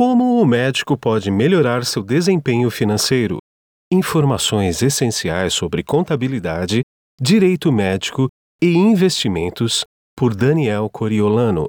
Como o médico pode melhorar seu desempenho financeiro? Informações essenciais sobre contabilidade, direito médico e investimentos por Daniel Coriolano.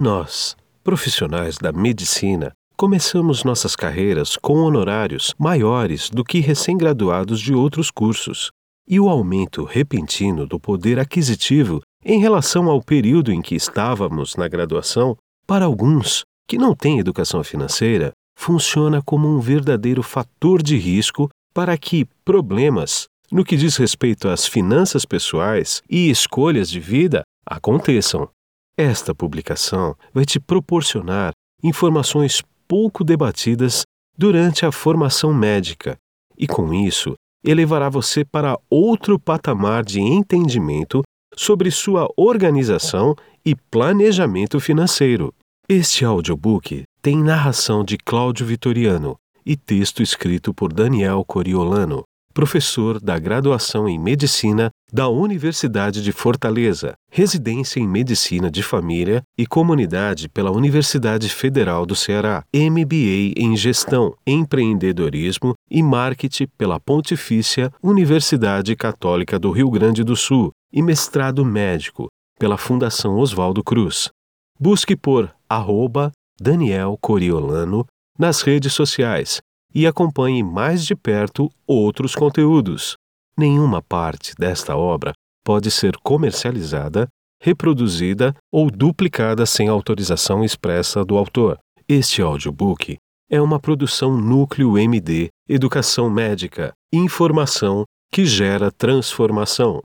Nós, profissionais da medicina, começamos nossas carreiras com honorários maiores do que recém-graduados de outros cursos, e o aumento repentino do poder aquisitivo em relação ao período em que estávamos na graduação, para alguns que não têm educação financeira, funciona como um verdadeiro fator de risco para que problemas, no que diz respeito às finanças pessoais e escolhas de vida, aconteçam. Esta publicação vai te proporcionar informações pouco debatidas durante a formação médica e, com isso, elevará você para outro patamar de entendimento sobre sua organização e planejamento financeiro. Este audiobook tem narração de Cláudio Vitoriano e texto escrito por Daniel Coriolano, professor da graduação em Medicina da Universidade de Fortaleza, residência em Medicina de Família e Comunidade pela Universidade Federal do Ceará, MBA em Gestão, Empreendedorismo e Marketing pela Pontifícia Universidade Católica do Rio Grande do Sul e mestrado médico pela Fundação Oswaldo Cruz. Busque por arroba Daniel Coriolano nas redes sociais e acompanhe mais de perto outros conteúdos. Nenhuma parte desta obra pode ser comercializada, reproduzida ou duplicada sem autorização expressa do autor. Este audiobook é uma produção Núcleo MD Educação Médica Informação que gera transformação.